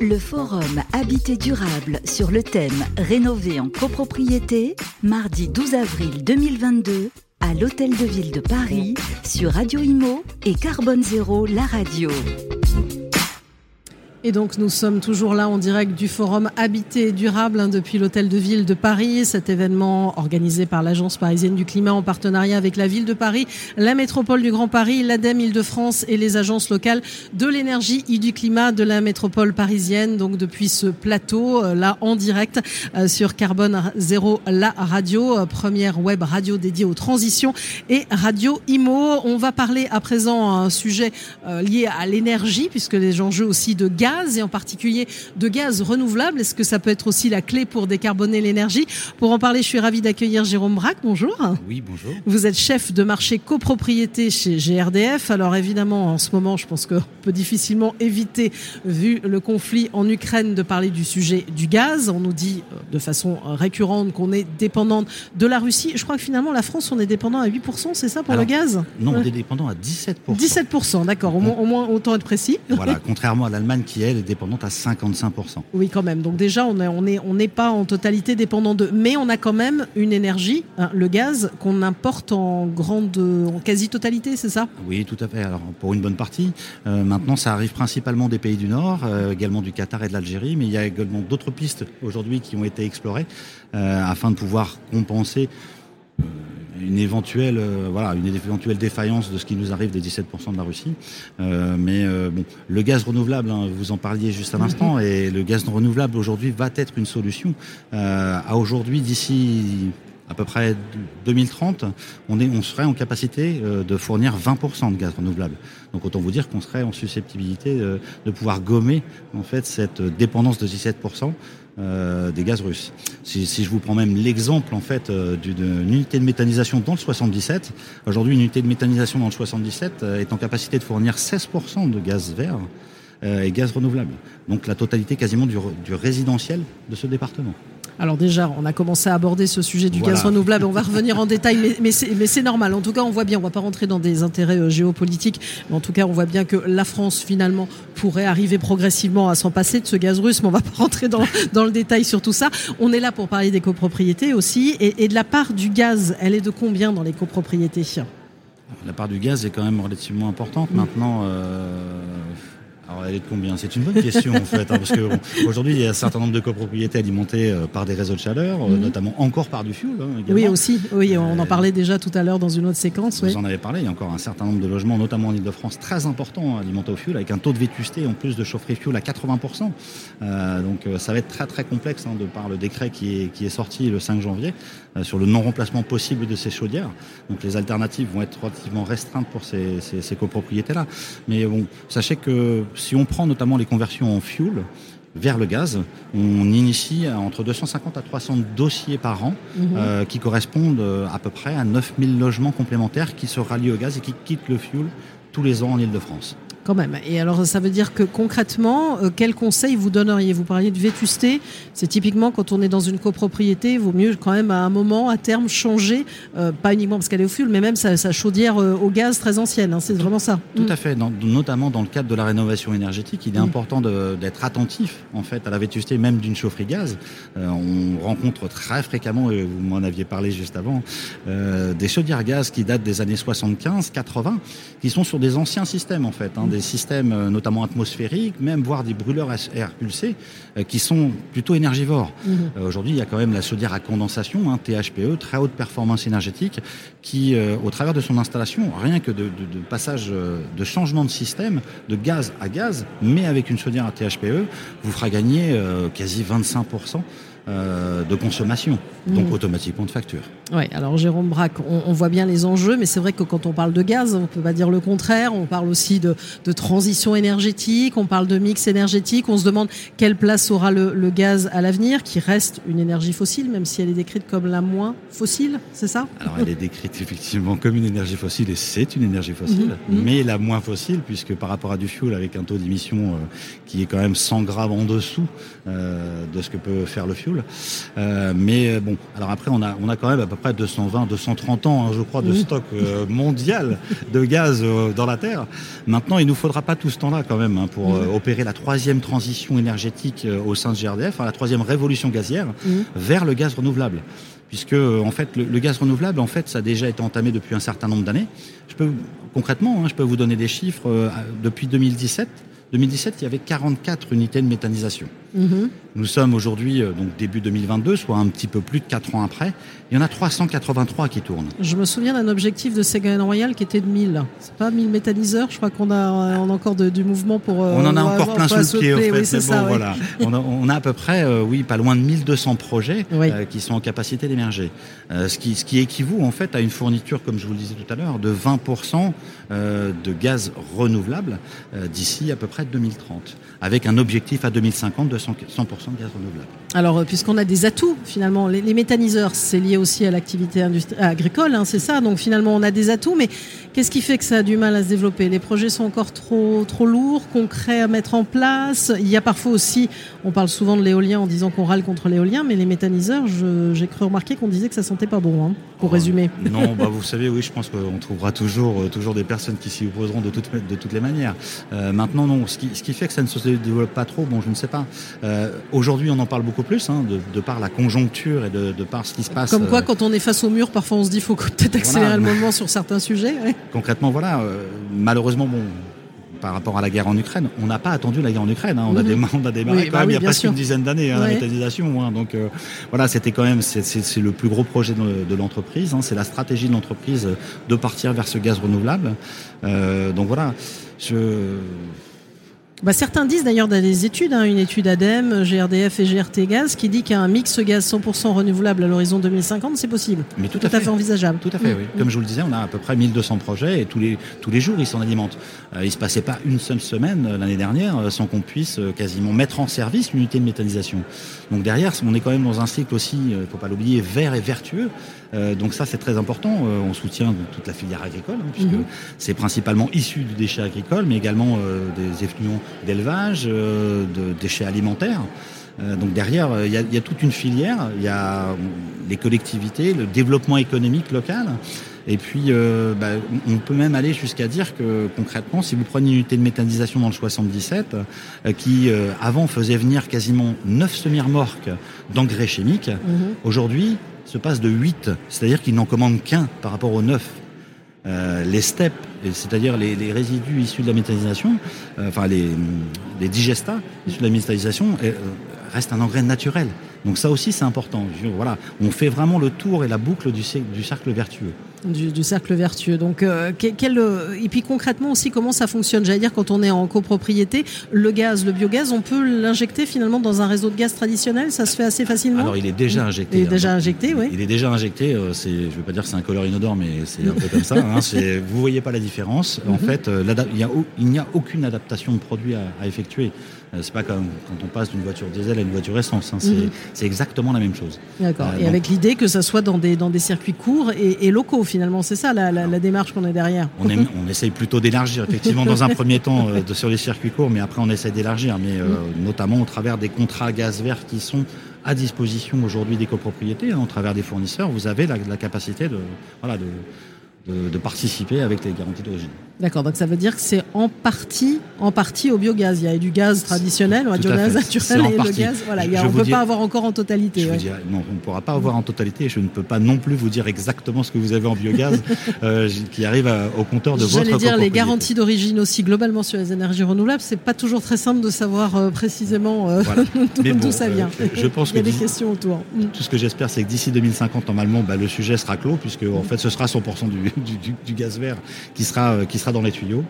Le forum Habité durable sur le thème Rénover en copropriété, mardi 12 avril 2022 à l'Hôtel de Ville de Paris sur Radio Imo et Carbone Zéro, la radio. Et donc nous sommes toujours là en direct du forum Habité durable hein, depuis l'hôtel de ville de Paris. Cet événement organisé par l'agence parisienne du climat en partenariat avec la ville de Paris, la métropole du Grand Paris, l'ADEME Île-de-France et les agences locales de l'énergie et du climat de la métropole parisienne. Donc depuis ce plateau euh, là en direct euh, sur Carbone Zéro, la radio, euh, première web radio dédiée aux transitions et radio IMO. On va parler à présent un sujet lié à l'énergie puisque les enjeux aussi de gaz et en particulier de gaz renouvelable. Est-ce que ça peut être aussi la clé pour décarboner l'énergie? Pour en parler, je suis ravie d'accueillir Jérôme Braque. Bonjour. Oui, bonjour. Vous êtes chef de marché copropriété chez GRDF. Alors évidemment, en ce moment, je pense qu'on peut difficilement éviter, vu le conflit en Ukraine, de parler du sujet du gaz. On nous dit euh, de façon récurrente qu'on est dépendante de la Russie. Je crois que finalement, la France, on est dépendant à 8%, c'est ça pour le gaz? Non, on est dépendant à 17%. 17%, d'accord. Au, au, moins, autant être précis. Voilà, contrairement à l'Allemagne qui elle est dépendante à 55%. Oui, quand même. Donc déjà, on n'est on est, on pas en totalité dépendant d'eux. Mais on a quand même une énergie, hein, le gaz, qu'on importe en grande, en quasi-totalité, c'est ça? Oui, tout à fait. Alors, pour une bonne partie. Euh, maintenant, ça arrive principalement des pays du Nord, euh, également du Qatar et de l'Algérie, mais il y a également d'autres pistes aujourd'hui qui ont été explorées euh, afin de pouvoir compenser une éventuelle, euh, voilà, une éventuelle défaillance de ce qui nous arrive des 17% de la Russie. Euh, mais euh, bon, le gaz renouvelable, hein, vous en parliez juste à l'instant, et le gaz renouvelable aujourd'hui va être une solution. à aujourd'hui, d'ici à peu près 2030, on, est, on serait en capacité de fournir 20% de gaz renouvelable. Donc autant vous dire qu'on serait en susceptibilité de pouvoir gommer en fait cette dépendance de 17% euh, des gaz russes. Si, je vous prends même l'exemple en fait euh, d'une unité de méthanisation dans le 77, aujourd'hui une unité de méthanisation dans le 77 euh, est en capacité de fournir 16% de gaz vert et gaz renouvelable. Donc la totalité quasiment du résidentiel de ce département. Alors déjà, on a commencé à aborder ce sujet du gaz renouvelable. On va revenir en détail, mais, mais c'est normal. En tout cas, on voit bien, on va pas rentrer dans des intérêts euh, géopolitiques, mais en tout cas, on voit bien que la France, finalement, pourrait arriver progressivement à s'en passer de ce gaz russe, mais on va pas rentrer dans, dans le détail sur tout ça. On est là pour parler des copropriétés aussi, et, et de la part du gaz, elle est de combien dans les copropriétés? La part du gaz est quand même relativement importante. Maintenant, euh, alors elle est de combien? C'est une bonne question en fait, hein, parce qu'aujourd'hui il y a un certain nombre de copropriétés alimentées euh, par des réseaux de chaleur, euh, mhm. notamment encore par du fuel. Hein, oui aussi, oui, on en euh, parlait déjà tout à l'heure dans une autre séquence. Vous en avez parlé, il y a encore un certain nombre de logements, notamment en Ile-de-France, très importants alimentés au fuel, avec un taux de vétusté en plus de chaufferie fuel à 80%. donc ça va être très très complexe hein, de par le décret qui est, qui est sorti le 5 janvier sur le non-remplacement possible de ces chaudières. Donc les alternatives vont être relativement restreintes pour ces, ces, ces copropriétés-là. Mais bon, sachez que si on prend notamment les conversions en fuel, vers le gaz. On initie entre 250 à 300 dossiers par an mhm. euh, qui correspondent euh, à peu près à 9000 logements complémentaires qui se rallient au gaz et qui quittent le fuel tous les ans en Ile-de-France. Quand même. Et alors, ça veut dire que concrètement, euh, quel conseil vous donneriez? Vous parliez de vétusté. C'est typiquement quand on est dans une copropriété, il vaut mieux quand même à un moment, à terme, changer, euh, pas uniquement parce qu'elle est au fioul, mais même sa, chaudière euh, au gaz très ancienne. Hein, c'est vraiment ça. Tout à fait. notamment dans le cadre de la rénovation énergétique, il est mm. important d'être attentif en fait à la vétusté même d'une chaufferie gaz. on rencontre très fréquemment, et vous m'en aviez parlé juste avant, des chaudières gaz qui datent des années 75, 80, qui sont sur des anciens systèmes en fait. Hein, des systèmes euh, notamment atmosphériques, même voire des brûleurs à air pulsé, euh, qui sont plutôt énergivores. Mhm. Euh, aujourd'hui, il y a quand même la chaudière à condensation, hein, THPE, très haute performance énergétique, qui, au travers de son installation, rien que de, de passage de changement de système, de gaz à gaz, mais avec une chaudière à THPE, vous fera gagner quasi 25% euh, de consommation, donc mmh. automatiquement de facture. Oui, alors Jérôme Braque, on, voit bien les enjeux, mais c'est vrai que quand on parle de gaz, on ne peut pas dire le contraire. On parle aussi de, transition énergétique, on parle de mix énergétique. On se demande quelle place aura le, gaz à l'avenir, qui reste une énergie fossile, même si elle est décrite comme la moins fossile, c'est ça? Alors elle est décrite effectivement comme une énergie fossile, et c'est une énergie fossile, mmh. Mmh. mais la moins fossile, puisque par rapport à du fuel, avec un taux d'émission euh, qui est quand même 100 grammes en dessous euh, de ce que peut faire le fuel, fuel. mais bon, alors après, on a, on a quand même à peu près 220, 230 ans, hein, je crois, de stock mondial de gaz dans la Terre. Maintenant, il nous faudra pas tout ce temps-là quand même hein, pour opérer la troisième transition énergétique au sein de GRDF, hein, la troisième révolution gazière vers le gaz renouvelable puisque en fait le, gaz renouvelable en fait ça a déjà été entamé depuis un certain nombre d'années. Je peux concrètement, hein, je peux vous donner des chiffres euh, depuis 2017. 2017, il y avait 44 unités de méthanisation. Mhm. Nous sommes aujourd'hui, euh, donc début 2022, soit un petit peu plus de 4 ans après. Il y en a 383 qui tournent. Je me souviens d'un objectif de Ségolène Royal qui était de 1000. C'est pas 1000 méthaniseurs Je crois qu'on a, on a encore du mouvement pour. Euh, on en a encore plein sous le pied, en fait. Oui, mais bon, voilà. on, a, on, a, à peu près, euh, oui, pas loin de 1200 projets qui sont en capacité d'émerger. ce, qui, ce qui équivaut en fait à une fourniture, comme je vous le disais tout à l'heure, de 20% de gaz renouvelable d'ici à peu près 2030, avec un objectif à 2050 de 100% de gaz renouvelable. Alors, euh, puisqu'on a des atouts, finalement, les, méthaniseurs, c'est lié aussi à l'activité agricole, hein, c'est ça. Donc, finalement, on a des atouts, mais qu'est-ce qui fait que ça a du mal à se développer? Les projets sont encore trop, trop lourds, concrets à mettre en place. Il y a parfois aussi, on parle souvent de l'éolien en disant qu'on râle contre l'éolien, mais les méthaniseurs, j'ai cru remarquer qu'on disait que ça sentait pas bon, hein, pour résumer. Non, bah, vous savez, oui, je pense qu'on trouvera toujours, euh, toujours des personnes qui s'y opposeront de, toutes, de toutes les manières. Euh, maintenant, non, ce qui, ce qui fait que ça ne se développe pas trop, bon, je ne sais pas. Euh, aujourd'hui, on en parle beaucoup plus, hein, de, par la conjoncture et de, par ce qui se passe. Comme quoi, euh, quand on est face au mur, parfois on se dit qu'il faut peut-être accélérer le moment sur certains sujets. Concrètement, voilà. Euh, malheureusement, bon, par rapport à la guerre en Ukraine, on n'a pas attendu la guerre en Ukraine. Hein. On, a mhm. on, a démarré quand bah même il y a presque une dizaine d'années, hein, la méthanisation. Hein. Donc voilà, c'était quand même c'est le plus gros projet de, l'entreprise. C'est la stratégie de l'entreprise de partir vers ce gaz renouvelable. donc voilà, je bah, certains disent d'ailleurs dans des études, hein, une étude ADEME, GRDF et GRT Gaz, qui dit qu'un mix gaz 100% renouvelable à l'horizon 2050, c'est possible. Mais tout, à, fait. envisageable. Tout à fait, oui. Mm. Comme je vous le disais, on a à peu près 1200 projets et tous les, tous les jours, ils s'en alimentent. Euh, il se passait pas une seule semaine euh, l'année dernière euh, sans qu'on puisse euh, quasiment mettre en service l'unité de méthanisation. Donc derrière, on est quand même dans un cycle aussi, il faut pas l'oublier, vert et vertueux. Euh, donc ça, c'est très important. on soutient toute la filière agricole, hein, puisque mm-hmm. c'est principalement issu du déchet agricole, mais également des effluents d'élevage, euh, de déchets alimentaires. Euh, donc derrière, il y, a, y, a, toute une filière, il y a les collectivités, le développement économique local. Et puis, euh, bah, on peut même aller jusqu'à dire que concrètement, si vous prenez une unité de méthanisation dans le 77, euh, qui euh, avant faisait venir quasiment 9 semi-remorques d'engrais chimiques, mhm. aujourd'hui se passe de 8, c'est-à-dire qu'ils n'en commandent qu'un par rapport aux 9. Euh, les steppes, c'est-à-dire les, les, résidus issus de la méthanisation, euh, enfin les, les, digestats issus de la méthanisation, euh, restent un engrais naturel. Donc ça aussi c'est important. Voilà, on fait vraiment le tour et la boucle du, du cercle vertueux du, cercle vertueux. Donc, euh, quel, euh, et puis concrètement aussi, comment ça fonctionne? J'allais dire, quand on est en copropriété, le gaz, le biogaz, on peut l'injecter finalement dans un réseau de gaz traditionnel? Ça se fait assez facilement? Alors, il est déjà injecté. Il est déjà injecté, oui. Il est déjà injecté. Euh, c'est, je ne veux pas dire que c'est un color inodore, mais c'est un peu comme ça. Hein, vous voyez pas la différence. En mhm. fait, il n'y a, aucune adaptation de produit à effectuer. Euh, c'est pas comme quand on passe d'une voiture diesel à une voiture essence. Hein. C'est exactement la même chose. D'accord. Euh, et avec l'idée que ça soit dans des, dans des circuits courts et, locaux, finalement. C'est ça la, la, démarche qu'on est derrière. On, on essaye plutôt d'élargir, effectivement, dans un premier temps, euh, sur les circuits courts, mais après, on essaie d'élargir, mais mhm. notamment au travers des contrats gaz vert qui sont à disposition aujourd'hui des copropriétés, hein, au travers des fournisseurs. Vous avez la, la capacité de, voilà, de de, participer avec les garanties d'origine. D'accord, donc ça veut dire que c'est en partie, en partie au biogaz. Il y a du gaz traditionnel, du gaz naturel et le gaz. Voilà, on ne peut pas avoir encore en totalité. non, on ne pourra pas avoir en totalité. Je ne peux pas non plus vous dire exactement ce que vous avez en biogaz euh, qui arrive au compteur de votre J'allais dire les garanties d'origine aussi globalement sur les énergies renouvelables. C'est pas toujours très simple de savoir euh, précisément euh, d'où ça vient. je pense Il y a des questions autour. Tout ce que j'espère, c'est que d'ici 2050, normalement, bah, le sujet sera clos puisque en fait, ce sera 100% du du, gaz vert qui sera, euh, dans les tuyaux.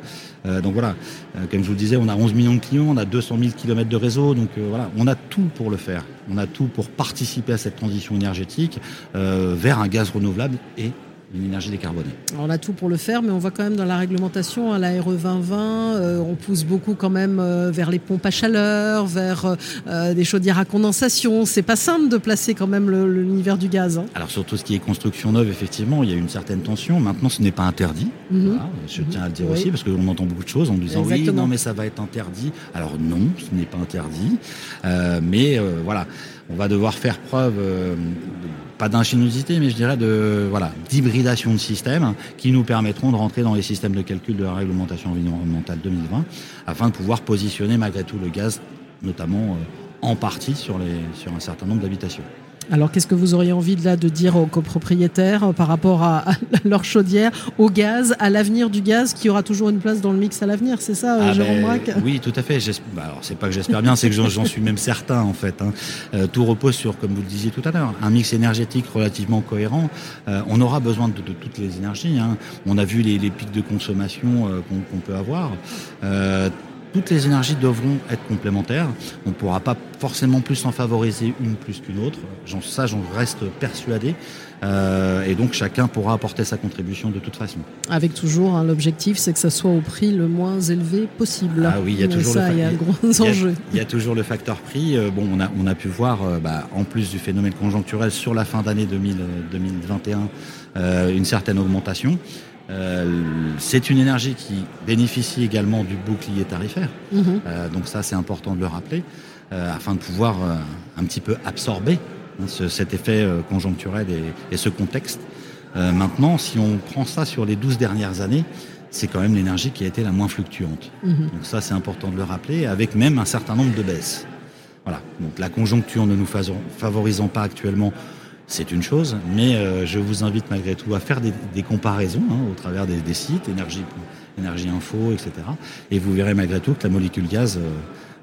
Euh, donc voilà, euh, comme je vous le disais, on a 11 millions de clients, on a 200 000 km de réseau, donc voilà, on a tout pour le faire. On a tout pour participer à cette transition énergétique vers un gaz renouvelable et une énergie décarbonée. On a tout pour le faire, mais on voit quand même dans la réglementation, à la RE 2020, on pousse beaucoup quand même euh, vers les pompes à chaleur, vers euh, des chaudières à condensation. C'est pas simple de placer quand même l'univers du gaz. Hein. Alors sur tout ce qui est construction neuve, effectivement, il y a une certaine tension. Maintenant, ce n'est pas interdit. Mhm. je tiens à le dire aussi, parce qu'on entend beaucoup de choses en disant oui, non, mais ça va être interdit. Alors non, ce n'est pas interdit. Euh, mais voilà, on va devoir faire preuve pas d'ingéniosité, mais je dirais de voilà d'hybridation de systèmes qui nous permettront de rentrer dans les systèmes de calcul de la réglementation environnementale 2020 afin de pouvoir positionner malgré tout le gaz, notamment euh, en partie sur, les, sur un certain nombre d'habitations. Alors, qu'est-ce que vous auriez envie de, là, de dire aux copropriétaires euh, par rapport à, leur chaudière, au gaz, à l'avenir du gaz, qui aura toujours une place dans le mix à l'avenir C'est ça, euh, ah Jérôme ben, Oui, tout à fait. Bah, alors, c'est pas que j'espère bien, c'est que j'en suis même certain, en fait. Hein. Euh, tout repose sur, comme vous le disiez tout à l'heure, un mix énergétique relativement cohérent. on aura besoin de, toutes les énergies. Hein. On a vu les, pics de consommation qu'on peut avoir toutes les énergies devront être complémentaires. On ne pourra pas forcément plus en favoriser une plus qu'une autre. Ça, j'en reste persuadé. Euh, et donc chacun pourra apporter sa contribution de toute façon. Avec toujours hein, l'objectif, c'est que ça soit au prix le moins élevé possible. Ah oui, il y a toujours ça, le, il y a gros enjeux. Il y a toujours le facteur prix. Euh, bon, on a, on a pu voir, euh, bah, en plus du phénomène conjoncturel sur la fin d'année 2021, une certaine augmentation. Euh, c'est une énergie qui bénéficie également du bouclier tarifaire. Mhm. Euh, donc ça, c'est important de le rappeler, euh, afin de pouvoir un petit peu absorber hein, cet effet conjoncturel et, ce contexte. maintenant, si on prend ça sur les 12 dernières années, c'est quand même l'énergie qui a été la moins fluctuante. Mhm. Donc ça, c'est important de le rappeler, avec même un certain nombre de baisses. Voilà. Donc la conjoncture ne nous favorisant pas actuellement c'est une chose, mais euh, je vous invite malgré tout à faire des, comparaisons hein, au travers des, sites, énergie, énergie info, etc. Et vous verrez malgré tout que la molécule gaz euh,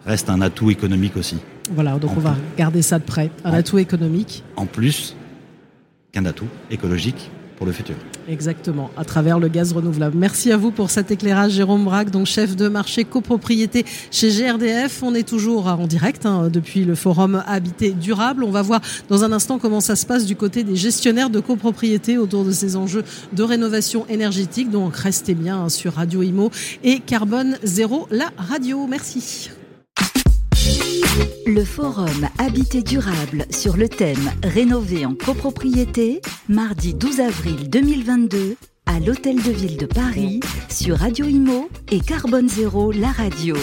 reste un atout économique aussi. Voilà, donc on va garder ça de près, un atout économique. En plus qu'un atout écologique pour le futur. Exactement, à travers le gaz renouvelable. Merci à vous pour cet éclairage, Jérôme Braque, donc chef de marché copropriété chez GRDF. On est toujours en direct hein, depuis le forum Habité Durable. On va voir dans un instant comment ça se passe du côté des gestionnaires de copropriété autour de ces enjeux de rénovation énergétique. Donc restez bien sur Radio Imo et Carbone Zéro, la radio. Merci. Le forum Habité durable sur le thème Rénover en copropriété, mardi 12 avril 2022 à l'Hôtel de Ville de Paris sur Radio Imo et Carbone Zéro, la radio.